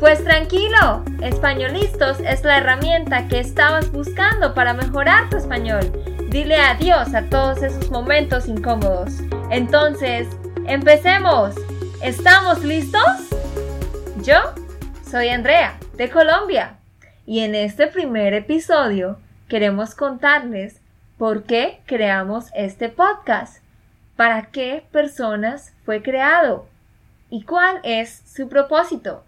Pues tranquilo, Españolistos es la herramienta que estabas buscando para mejorar tu español. Dile adiós a todos esos momentos incómodos. Entonces, empecemos. ¿Estamos listos? Yo soy Andrea, de Colombia, y en este primer episodio queremos contarles por qué creamos este podcast, para qué personas fue creado y cuál es su propósito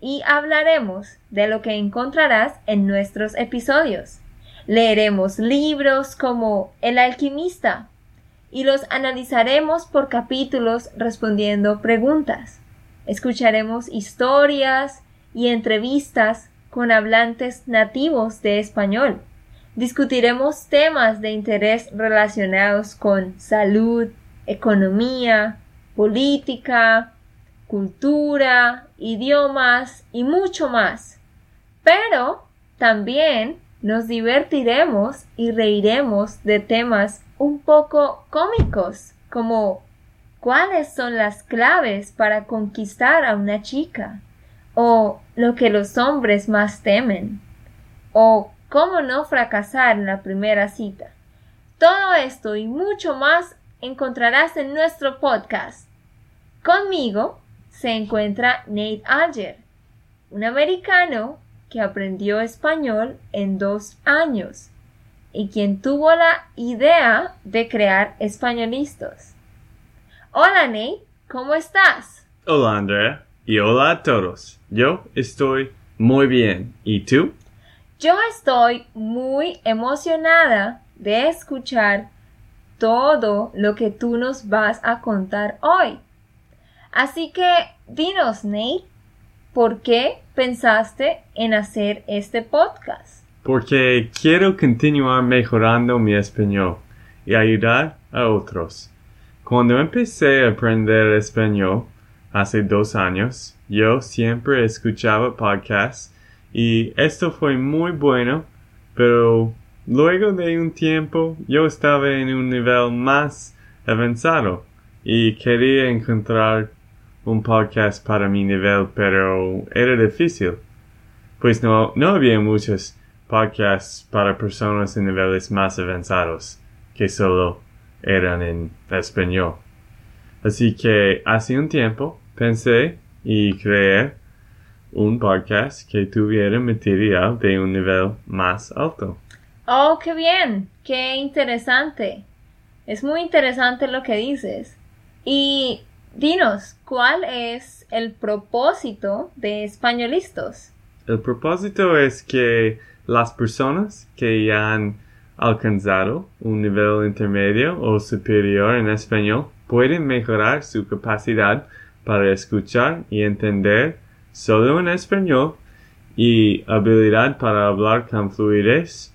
y hablaremos de lo que encontrarás en nuestros episodios. Leeremos libros como El alquimista y los analizaremos por capítulos respondiendo preguntas. Escucharemos historias y entrevistas con hablantes nativos de español. Discutiremos temas de interés relacionados con salud, economía, política, cultura, idiomas y mucho más. Pero también nos divertiremos y reiremos de temas un poco cómicos, como cuáles son las claves para conquistar a una chica, o lo que los hombres más temen, o cómo no fracasar en la primera cita. Todo esto y mucho más encontrarás en nuestro podcast. Conmigo se encuentra Nate Alger, un americano que aprendió español en dos años y quien tuvo la idea de crear españolistas. Hola Nate, ¿cómo estás? Hola Andrea y hola a todos. Yo estoy muy bien. ¿Y tú? Yo estoy muy emocionada de escuchar todo lo que tú nos vas a contar hoy. Así que dinos, Nate, ¿por qué pensaste en hacer este podcast? Porque quiero continuar mejorando mi español y ayudar a otros. Cuando empecé a aprender español hace dos años, yo siempre escuchaba podcasts y esto fue muy bueno, pero luego de un tiempo yo estaba en un nivel más avanzado y quería encontrar un podcast para mi nivel, pero era difícil. Pues no, no había muchos podcasts para personas en niveles más avanzados que solo eran en español. Así que hace un tiempo pensé y creé un podcast que tuviera material de un nivel más alto. Oh, qué bien, qué interesante. Es muy interesante lo que dices. Y Dinos, ¿cuál es el propósito de Españolistos? El propósito es que las personas que han alcanzado un nivel intermedio o superior en español pueden mejorar su capacidad para escuchar y entender solo en español y habilidad para hablar con fluidez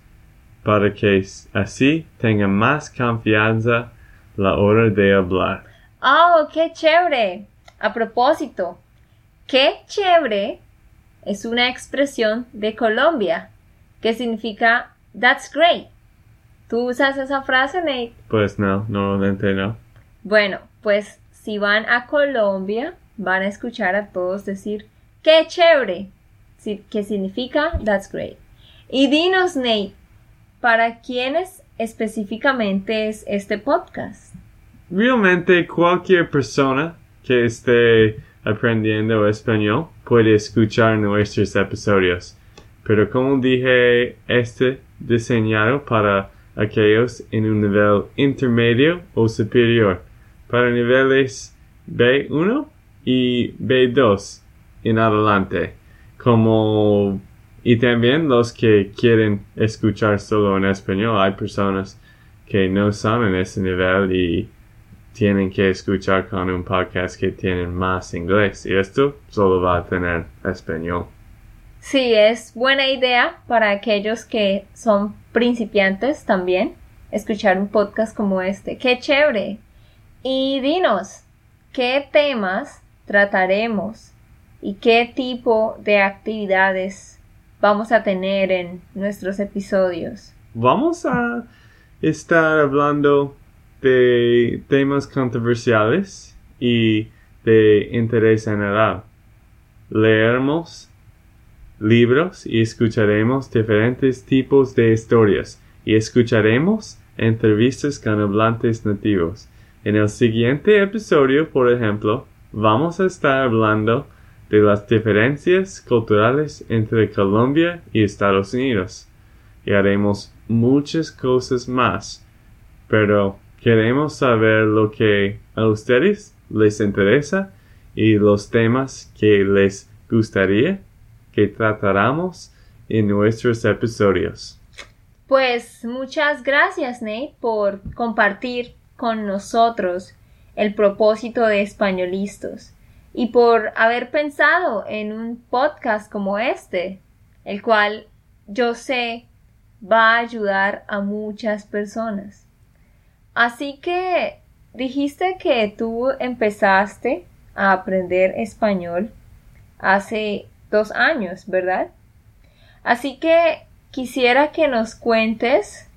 para que así tengan más confianza la hora de hablar. ¡Oh, qué chévere! A propósito, qué chévere es una expresión de Colombia que significa That's great. ¿Tú usas esa frase, Nate? Pues no, normalmente no. Bueno, pues si van a Colombia, van a escuchar a todos decir ¡Qué chévere! que significa That's great. Y dinos, Nate, ¿para quiénes específicamente es este podcast? Realmente cualquier persona que esté aprendiendo español puede escuchar nuestros episodios. Pero como dije, este diseñado para aquellos en un nivel intermedio o superior, para niveles B1 y B2 en adelante, como y también los que quieren escuchar solo en español. Hay personas que no son en ese nivel y tienen que escuchar con un podcast que tienen más inglés y esto solo va a tener español. Sí, es buena idea para aquellos que son principiantes también escuchar un podcast como este. ¡Qué chévere! Y dinos, ¿qué temas trataremos y qué tipo de actividades vamos a tener en nuestros episodios? Vamos a estar hablando de temas controversiales y de interés general. Leeremos libros y escucharemos diferentes tipos de historias y escucharemos entrevistas con hablantes nativos. En el siguiente episodio, por ejemplo, vamos a estar hablando de las diferencias culturales entre Colombia y Estados Unidos. Y haremos muchas cosas más. Pero queremos saber lo que a ustedes les interesa y los temas que les gustaría que tratáramos en nuestros episodios. Pues muchas gracias Nate por compartir con nosotros el propósito de Españolistos y por haber pensado en un podcast como este, el cual yo sé va a ayudar a muchas personas. Así que dijiste que tú empezaste a aprender español hace dos años, ¿verdad? Así que quisiera que nos cuentes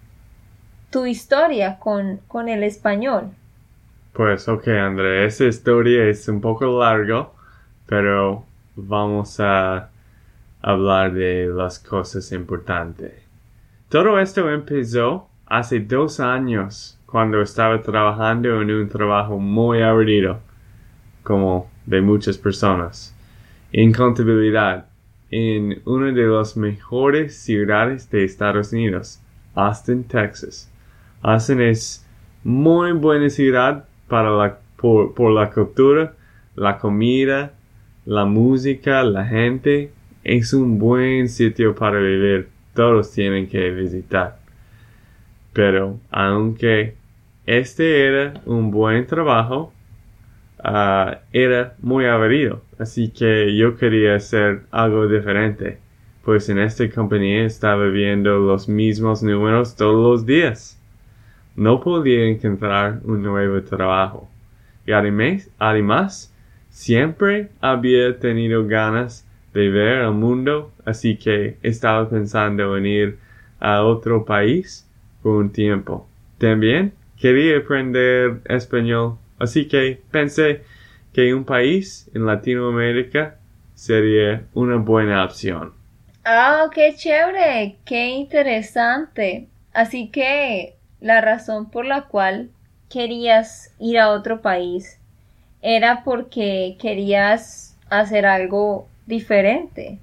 tu historia con, con el español. Pues ok, André, esa historia es un poco largo, pero vamos a hablar de las cosas importantes. Todo esto empezó hace dos años, cuando estaba trabajando en un trabajo muy aburrido, como de muchas personas, en contabilidad en una de las mejores ciudades de Estados Unidos, Austin, Texas. Austin es muy buena ciudad para la, por, por la cultura, la comida, la música, la gente. Es un buen sitio para vivir. Todos tienen que visitar. Pero aunque este era un buen trabajo, Ah, era muy aburrido, así que yo quería hacer algo diferente, pues en esta compañía estaba viendo los mismos números todos los días. No podía encontrar un nuevo trabajo. Y además, siempre había tenido ganas de ver el mundo, así que estaba pensando en ir a otro país un tiempo. También quería aprender español Así que pensé que un país en Latinoamérica sería una buena opción. Ah, qué chévere, qué interesante. Así que la razón por la cual querías ir a otro país era porque querías hacer algo diferente.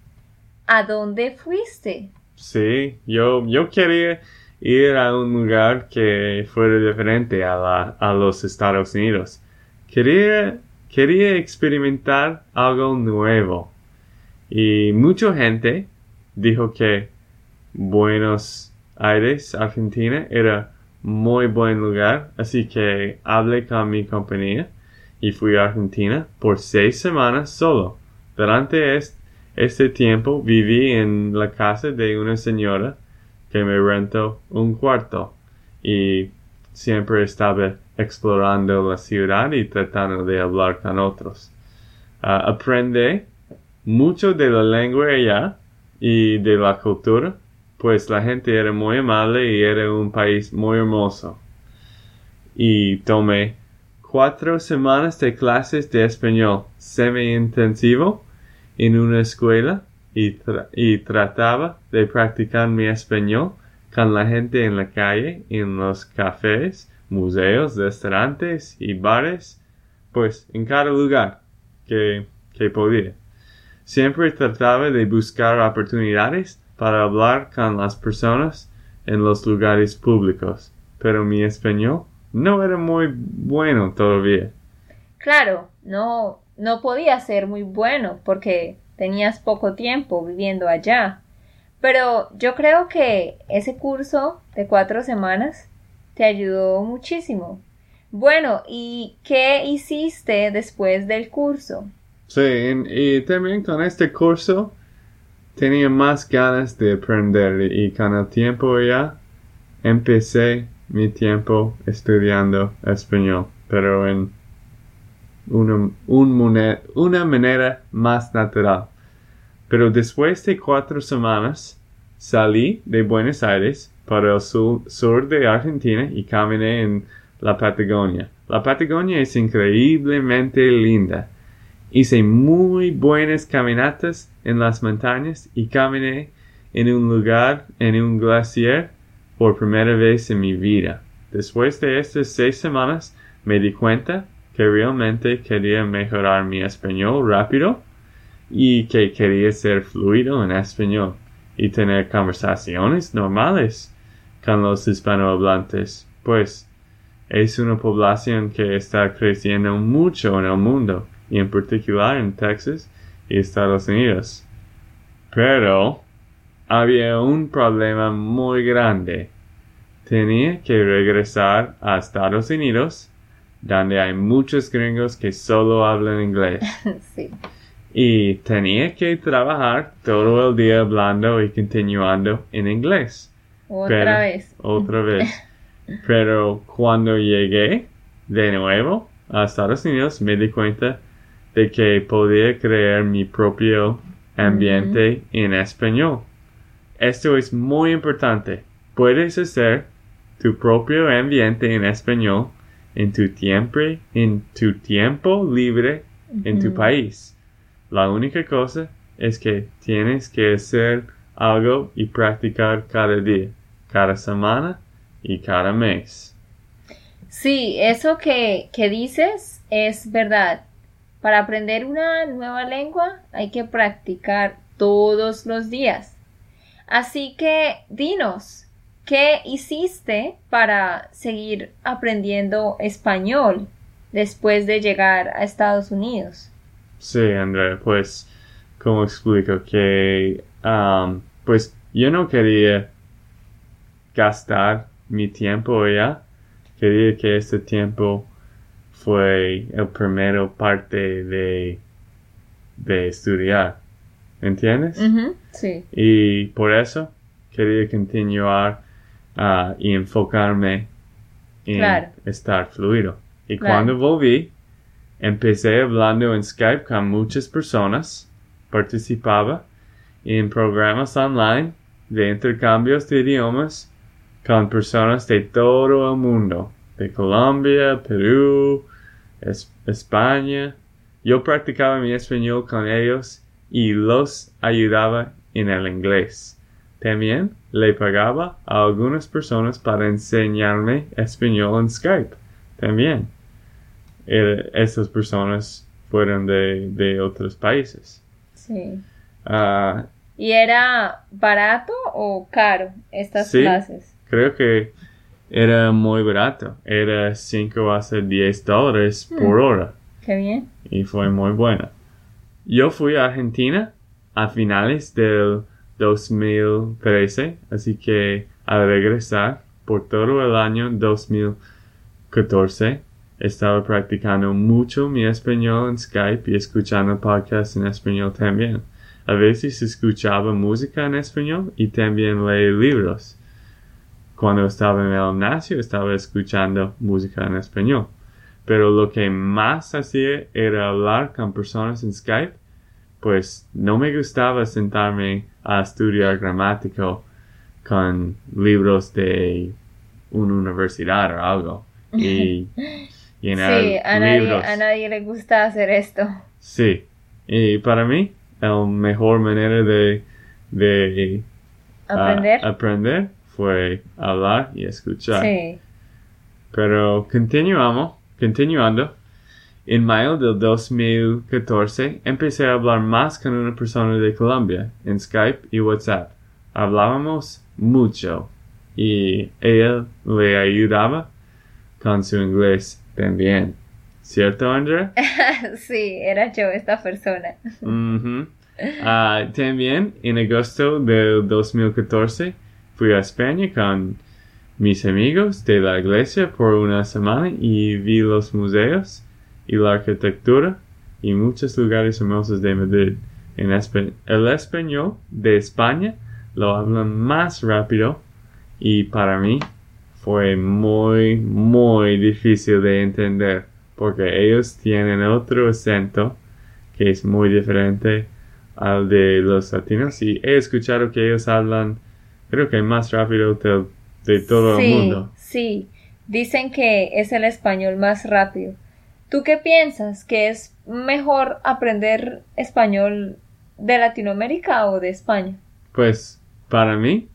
¿A dónde fuiste? Sí, yo, yo quería ir a un lugar que fuera diferente a, la, a los Estados Unidos. Quería, quería experimentar algo nuevo. Y mucha gente dijo que Buenos Aires, Argentina, era muy buen lugar. Así que hablé con mi compañía y fui a Argentina por seis semanas solo. Durante este tiempo viví en la casa de una señora que me rentó un cuarto y siempre estaba explorando la ciudad y tratando de hablar con otros. Uh, aprende mucho de la lengua allá y de la cultura, pues la gente era muy amable y era un país muy hermoso. Y tomé cuatro semanas de clases de español semi-intensivo en una escuela y, trataba de practicar mi español con la gente en la calle, en los cafés, museos, restaurantes y bares, pues en cada lugar que, que podía. Siempre trataba de buscar oportunidades para hablar con las personas en los lugares públicos, pero mi español no era muy bueno todavía. Claro, no, no podía ser muy bueno porque tenías poco tiempo viviendo allá. Pero yo creo que ese curso de cuatro semanas te ayudó muchísimo. Bueno, ¿y qué hiciste después del curso? Sí, y también con este curso tenía más ganas de aprender y con el tiempo ya empecé mi tiempo estudiando español, pero en una, una manera más natural. Pero después de cuatro semanas salí de Buenos Aires para el sur, de Argentina y caminé en la Patagonia. La Patagonia es increíblemente linda. Hice muy buenas caminatas en las montañas y caminé en un lugar, en un glaciar, por primera vez en mi vida. Después de estas seis semanas me di cuenta que realmente quería mejorar mi español rápido y que quería ser fluido en español y tener conversaciones normales con los hispanohablantes, pues es una población que está creciendo mucho en el mundo y en particular en Texas y Estados Unidos. Pero había un problema muy grande. Tenía que regresar a Estados Unidos, donde hay muchos gringos que solo hablan inglés. sí. Y tenía que trabajar todo el día hablando y continuando en inglés. Otra vez. Otra vez. Pero cuando llegué de nuevo a Estados Unidos me di cuenta de que podía crear mi propio ambiente en español. Esto es muy importante. Puedes hacer tu propio ambiente en español en tu tiempo, en tu tiempo libre en tu país. La única cosa es que tienes que hacer algo y practicar cada día, cada semana y cada mes. Sí, eso que, que dices es verdad. Para aprender una nueva lengua hay que practicar todos los días. Así que dinos, ¿qué hiciste para seguir aprendiendo español después de llegar a Estados Unidos? Sí, Andrea, pues, como explico que, um, pues, yo no quería gastar mi tiempo ya. Quería que este tiempo fue el primero parte de, de estudiar. ¿Entiendes? Sí. Y por eso quería continuar uh, y enfocarme en estar fluido. Y cuando volví, Empecé hablando en Skype con muchas personas. Participaba en programas online de intercambios de idiomas con personas de todo el mundo, de Colombia, Perú, España. Yo practicaba mi español con ellos y los ayudaba en el inglés. También le pagaba a algunas personas para enseñarme español en Skype. También estas personas fueron de, otros países. Sí. Ah, ¿Y era barato o caro estas clases? Creo que era muy barato. Era 5 hasta 10 dólares por hmm. hora. Qué bien. Y fue muy bueno. Yo fui a Argentina a finales del 2013, así que al regresar por todo el año 2014 estaba practicando mucho mi español en Skype y escuchando podcasts en español también. A veces escuchaba música en español y también leí libros. Cuando estaba en el gimnasio estaba escuchando música en español. Pero lo que más hacía era hablar con personas en Skype, pues no me gustaba sentarme a estudiar gramático con libros de una universidad o algo. Y sí, a Nadie, a nadie le gusta hacer esto. Sí, y para mí la mejor manera de, de aprender. aprender fue hablar y escuchar. Sí. Pero continuamos, continuando. En mayo del 2014 empecé a hablar más con una persona de Colombia en Skype y WhatsApp. Hablábamos mucho y ella le ayudaba con su inglés también. ¿Cierto, Andrea? sí, era yo esta persona. Ah, también en agosto del 2014 fui a España con mis amigos de la iglesia por una semana y vi los museos y la arquitectura y muchos lugares hermosos de Madrid. En espa- el español de España lo hablan más rápido y para mí fue muy, muy difícil de entender porque ellos tienen otro acento que es muy diferente al de los latinos y he escuchado que ellos hablan creo que más rápido de, de todo sí, el mundo. Sí, dicen que es el español más rápido. ¿Tú qué piensas? ¿Que es mejor aprender español de Latinoamérica o de España? Pues para mí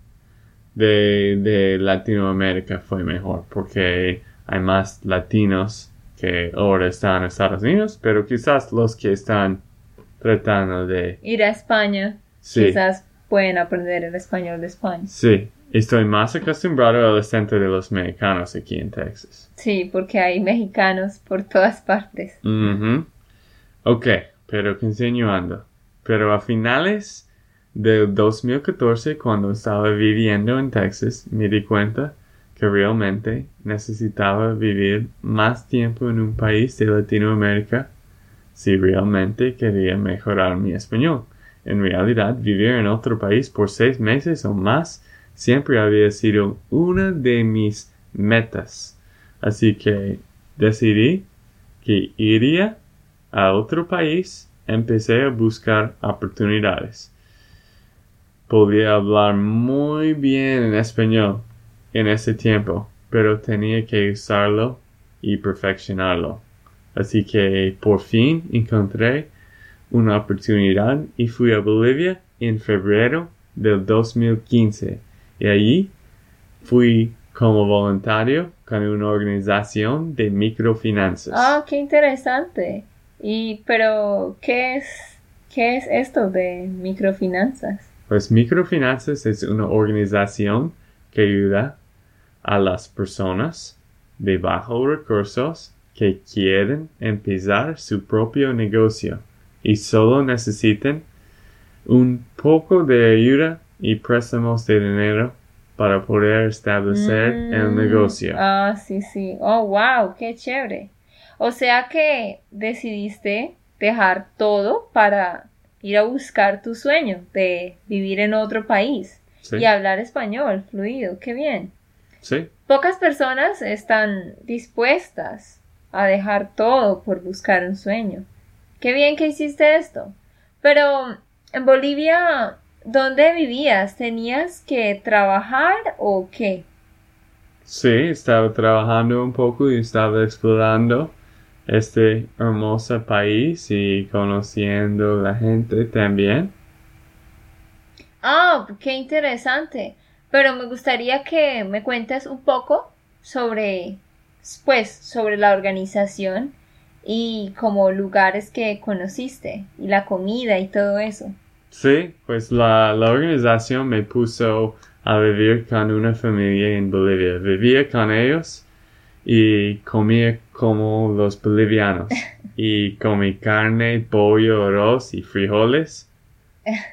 de, de Latinoamérica fue mejor porque hay más latinos que ahora están en Estados Unidos, pero quizás los que están tratando de... Ir a España, Sí, quizás pueden aprender el español de España. sí, estoy más acostumbrado al acento de los mexicanos aquí en Texas. Sí, porque hay mexicanos por todas partes. Ujú. Ok, pero continuando. Pero a finales del 2014, cuando estaba viviendo en Texas, me di cuenta que realmente necesitaba vivir más tiempo en un país de Latinoamérica si realmente quería mejorar mi español. En realidad, vivir en otro país por seis meses o más siempre había sido una de mis metas. Así que decidí que iría a otro país, empecé a buscar oportunidades. Podía hablar muy bien en español en ese tiempo, pero tenía que usarlo y perfeccionarlo. Así que por fin encontré una oportunidad y fui a Bolivia en febrero del 2015 y allí fui como voluntario con una organización de microfinanzas. Ah, qué interesante. Y, pero, ¿qué es, qué es esto de microfinanzas? Pues microfinanzas es una organización que ayuda a las personas de bajos recursos que quieren empezar su propio negocio y solo necesitan un poco de ayuda y préstamos de dinero para poder establecer el Mm, negocio. Ah, sí, sí. Oh, wow, qué chévere. O sea que decidiste dejar todo para ir a buscar tu sueño de vivir en otro país Sí, y hablar español fluido. Qué bien. sí, Pocas personas están dispuestas a dejar todo por buscar un sueño. Qué bien que hiciste esto. Pero en Bolivia, ¿dónde vivías? ¿Tenías que trabajar o qué? sí, estaba trabajando un poco y estaba explorando este hermoso país y conociendo la gente también. Ah, qué interesante. Pero me gustaría que me cuentes un poco sobre, pues, sobre la organización y como lugares que conociste y la comida y todo eso. Sí, pues la, la organización me puso a vivir con una familia en Bolivia. Vivía con ellos y comía como los bolivianos. Y comí carne, pollo, arroz y frijoles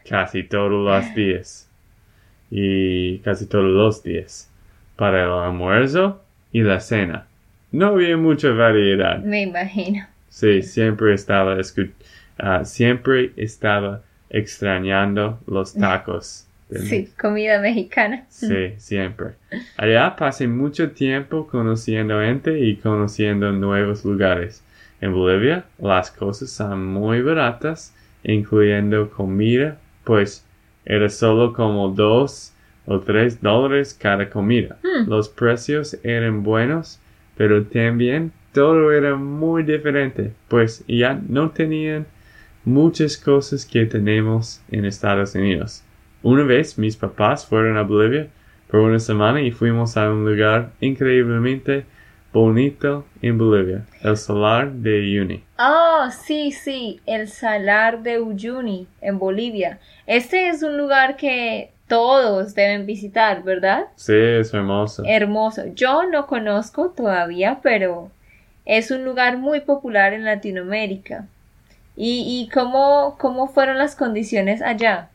casi todos los días. Y casi todos los días. Para el almuerzo y la cena. No había mucha variedad. Me imagino. Sí, siempre estaba ah, siempre estaba extrañando los tacos. Sí, comida mexicana. Sí, siempre. Allá pasé mucho tiempo conociendo gente y conociendo nuevos lugares. En Bolivia las cosas son muy baratas, incluyendo comida, pues era solo como dos o tres dólares cada comida. Hmm. Los precios eran buenos, pero también todo era muy diferente, pues ya no tenían muchas cosas que tenemos en Estados Unidos. Una vez mis papás fueron a Bolivia por una semana y fuimos a un lugar increíblemente bonito en Bolivia, el Salar de Uyuni. Oh, sí, sí, el Salar de Uyuni en Bolivia. Este es un lugar que todos deben visitar, ¿verdad? Sí, es hermoso. Hermoso. Yo no conozco todavía, pero es un lugar muy popular en Latinoamérica. ¿Y, y cómo, cómo fueron las condiciones allá?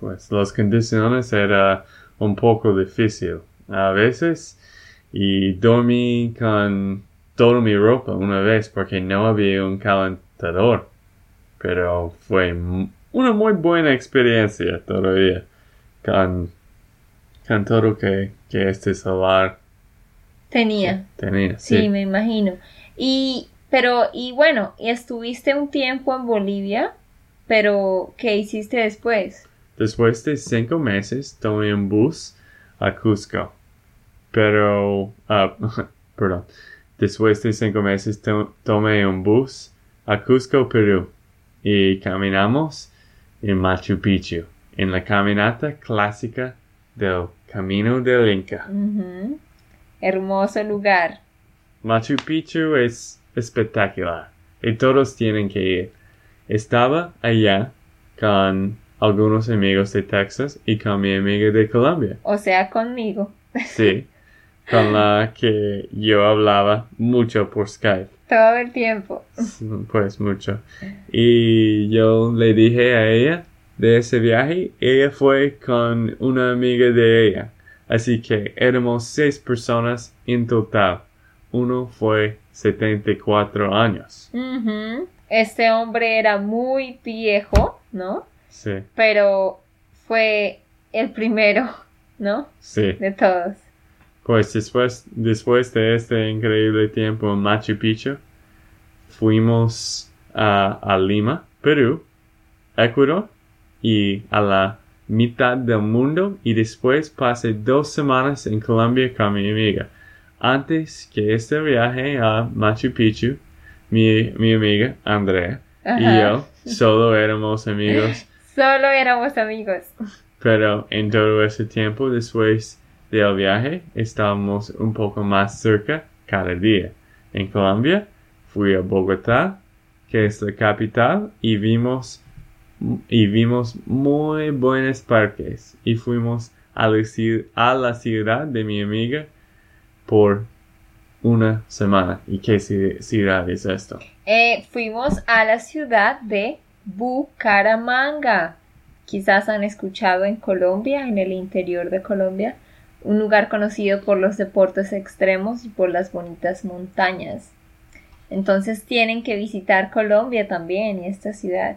Pues las condiciones era un poco difícil a veces y dormí con toda mi ropa una vez porque no había un calentador. Pero fue una muy buena experiencia todavía con, con todo que, que este solar Tenía. tenía. Sí, Sí, me imagino. Y, pero, y bueno, estuviste un tiempo en Bolivia, pero ¿qué hiciste después? Después de cinco meses tomé un bus a Cusco. Pero, ah, perdón. Después de cinco meses to- tomé un bus a Cusco, Perú. Y caminamos en Machu Picchu, en la caminata clásica del Camino del Inca. Hermoso lugar. Machu Picchu es espectacular y todos tienen que ir. Estaba allá con algunos amigos de Texas y con mi amiga de Colombia. O sea, conmigo. Sí, con la que yo hablaba mucho por Skype. Todo el tiempo. Pues mucho. Y yo le dije a ella de ese viaje, ella fue con una amiga de ella. Así que éramos seis personas en total. Uno fue 74 años. Ujú. Este hombre era muy viejo, ¿no? Sí, Pero fue el primero, ¿no? sí. De todos. Pues después, después de este increíble tiempo en Machu Picchu, fuimos a, a Lima, Perú, Ecuador y a la mitad del mundo y después pasé dos semanas en Colombia con mi amiga. Antes que este viaje a Machu Picchu, mi, mi amiga Andrea y yo solo éramos amigos Solo éramos amigos. pero en todo ese tiempo después del viaje estábamos un poco más cerca cada día. En Colombia fui a Bogotá, que es la capital, y vimos y vimos muy buenos parques y fuimos a la, ciudad de mi amiga por una semana. ¿Y qué ci- ciudad es esto? Eh, fuimos a la ciudad de Bucaramanga. Quizás han escuchado en Colombia, en el interior de Colombia, un lugar conocido por los deportes extremos y por las bonitas montañas. Entonces tienen que visitar Colombia también y esta ciudad.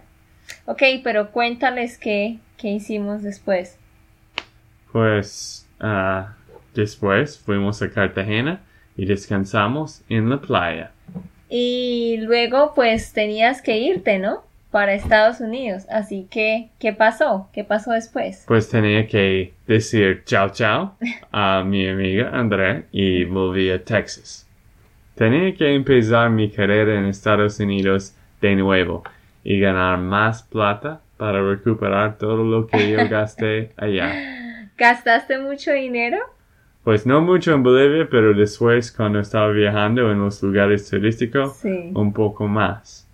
Ok, pero cuéntales qué, qué hicimos después. Pues ah, después fuimos a Cartagena y descansamos en la playa. Y luego pues tenías que irte, ¿no? Para Estados Unidos. Así que, ¿qué pasó? ¿Qué pasó después? Pues tenía que decir chao chao a mi amiga Andrea y volví a Texas. Tenía que empezar mi carrera en Estados Unidos de nuevo y ganar más plata para recuperar todo lo que yo gasté allá. ¿Gastaste mucho dinero? Pues no mucho en Bolivia, pero después cuando estaba viajando en los lugares turísticos, Sí. un poco más.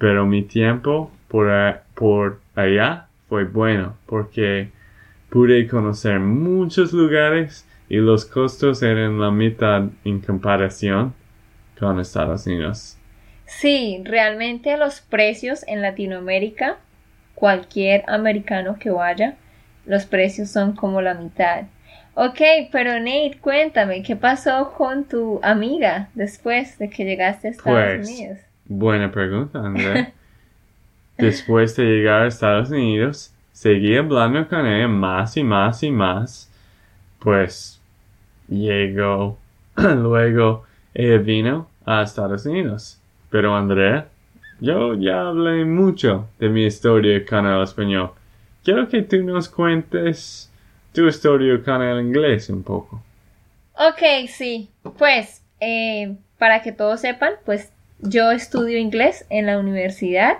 Pero mi tiempo por, a- por allá fue bueno porque pude conocer muchos lugares y los costos eran la mitad en comparación con Estados Unidos. Sí, realmente los precios en Latinoamérica, cualquier americano que vaya, los precios son como la mitad. Ok, pero Nate, cuéntame, ¿qué pasó con tu amiga después de que llegaste a Estados Pues, Unidos? Buena pregunta, Andrea. Después de llegar a Estados Unidos, seguí hablando con ella más y más y más. Pues llegó, luego ella vino a Estados Unidos. Pero Andrea, yo ya hablé mucho de mi historia con el español. Quiero que tú nos cuentes tu historia con el inglés un poco. Ok, sí. Pues, eh, para que todos sepan, pues yo estudio inglés en la universidad.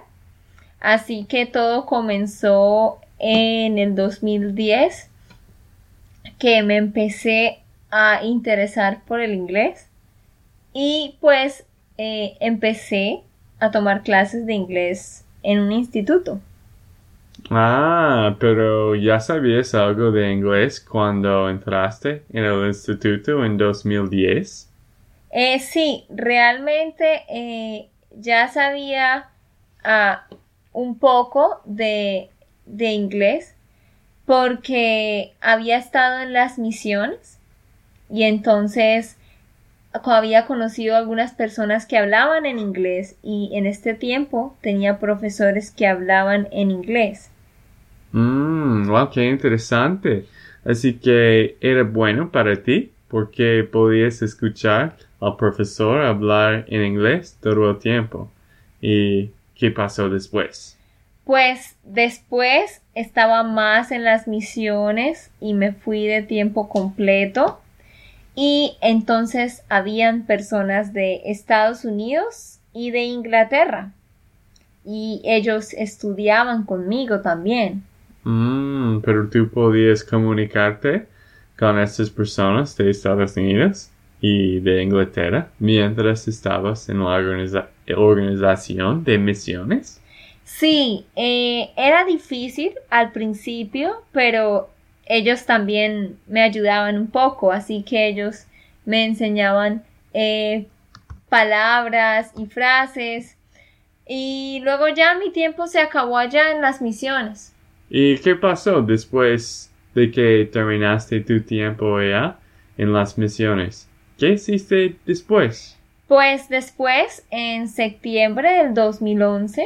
Así que todo comenzó en el 2010, que me empecé a interesar por el inglés. Y pues eh, empecé a tomar clases de inglés en un instituto. Ah, pero ya sabías algo de inglés cuando entraste en el instituto en 2010. Eh, sí, realmente eh, ya sabía ah, un poco de, de inglés porque había estado en las misiones y entonces había conocido algunas personas que hablaban en inglés y en este tiempo tenía profesores que hablaban en inglés. Mmm, wow, qué interesante. Así que era bueno para ti porque podías escuchar al profesor hablar en inglés todo el tiempo. ¿Y qué pasó después? Pues después estaba más en las misiones y me fui de tiempo completo. Y entonces habían personas de Estados Unidos y de Inglaterra. Y ellos estudiaban conmigo también. Mm, pero tú podías comunicarte con estas personas de Estados Unidos y de Inglaterra mientras estabas en la organización de misiones. Sí, eh, era difícil al principio, pero ellos también me ayudaban un poco, así que ellos me enseñaban eh, palabras y frases. Y luego ya mi tiempo se acabó allá en las misiones. ¿Y qué pasó después de que terminaste tu tiempo allá en las misiones? ¿Qué hiciste después? Pues después, en septiembre del 2011,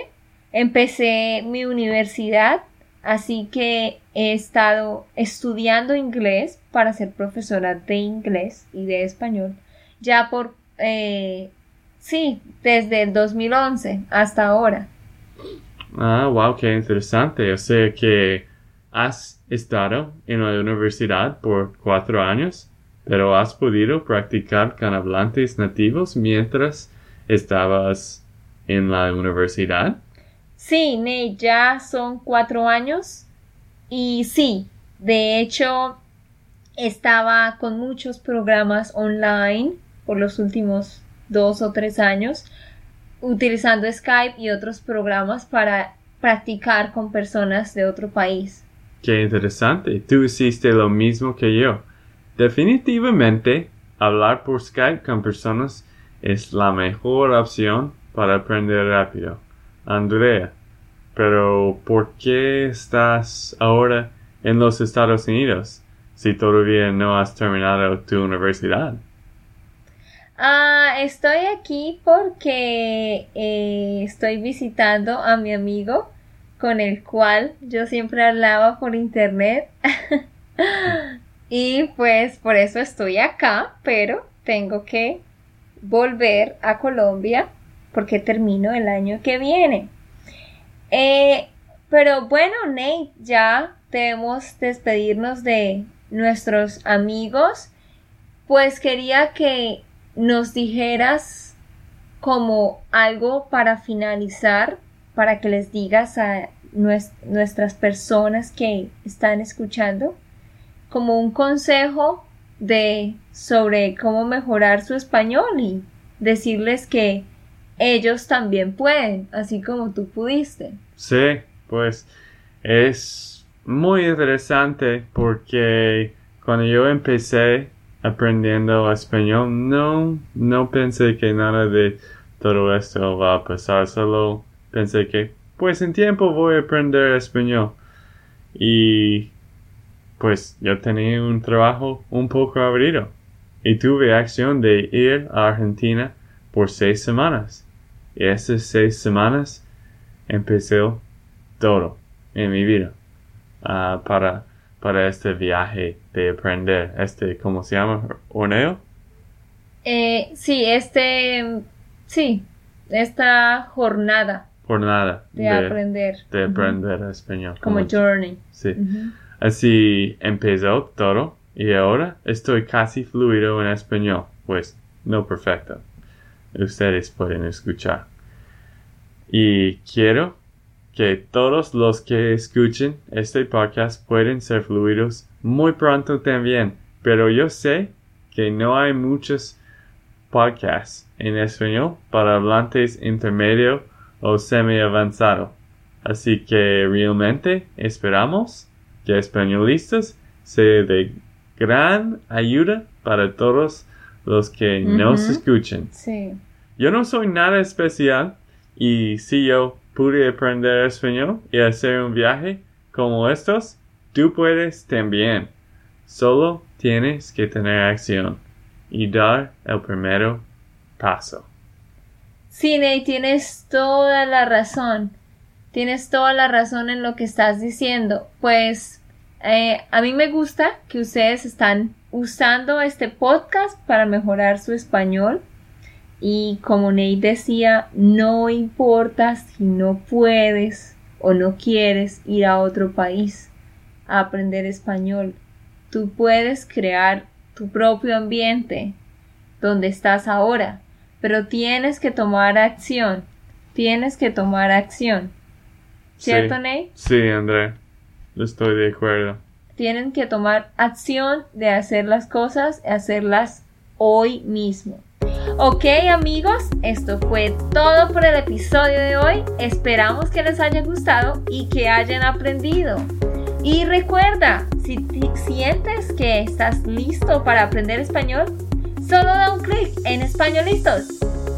empecé mi universidad, así que he estado estudiando inglés para ser profesora de inglés y de español, ya por, eh, sí, desde el 2011 hasta ahora. Ah, wow, qué interesante. O sea que has estado en la universidad por cuatro años, pero has podido practicar con hablantes nativos mientras estabas en la universidad. Sí, Nate, ya son cuatro años y sí, de hecho estaba con muchos programas online por los últimos dos o tres años utilizando Skype y otros programas para practicar con personas de otro país. Qué interesante. Tú hiciste lo mismo que yo. Definitivamente, hablar por Skype con personas es la mejor opción para aprender rápido. Andrea, pero ¿por qué estás ahora en los Estados Unidos si todavía no has terminado tu universidad? Ah, estoy aquí porque eh, estoy visitando a mi amigo con el cual yo siempre hablaba por internet. y pues por eso estoy acá, pero tengo que volver a Colombia porque termino el año que viene. Eh, pero bueno, Nate, ya debemos despedirnos de nuestros amigos. Pues quería que nos dijeras como algo para finalizar, para que les digas a nuestras personas que están escuchando, como un consejo de sobre cómo mejorar su español y decirles que ellos también pueden, así como tú pudiste. Sí, pues es muy interesante porque cuando yo empecé aprendiendo español, no, no pensé que nada de todo esto va a pasar, solo pensé que pues en tiempo voy a aprender español. Y pues yo tenía un trabajo un poco aburrido y tuve acción de ir a Argentina por seis semanas. Y esas seis semanas empecé todo en mi vida ah, para, para este viaje de aprender. Este, ¿cómo se llama? ¿Horneo? Eh, sí, este, sí, esta jornada. Jornada. De, aprender. De aprender español. Como, journey. Sí. Así empezó todo y ahora estoy casi fluido en español. Pues no perfecto. Ustedes pueden escuchar. Y quiero que todos los que escuchen este podcast pueden ser fluidos muy pronto también. Pero yo sé que no hay muchos podcasts en español para hablantes intermedio o semi avanzado. Así que realmente esperamos que españolistas sea de gran ayuda para todos los que nos escuchen. Sí. Yo no soy nada especial y si yo pude aprender español y hacer un viaje como estos, tú puedes también. Solo tienes que tener acción. y dar el primero paso. Sí, Ney, tienes toda la razón. Tienes toda la razón en lo que estás diciendo. Pues eh, a mí me gusta que ustedes están usando este podcast para mejorar su español. Y como Ney decía, no importa si no puedes o no quieres ir a otro país a aprender español. Tú puedes crear tu propio ambiente donde estás ahora, pero tienes que tomar acción. Tienes que tomar acción. ¿Cierto, sí. Ney? Sí, André. Estoy de acuerdo. Tienen que tomar acción de hacer las cosas, hacerlas hoy mismo. Ok amigos, esto fue todo por el episodio de hoy. Esperamos que les haya gustado y que hayan aprendido. Y recuerda, si sientes que estás listo para aprender español, solo da un clic en Españolistos.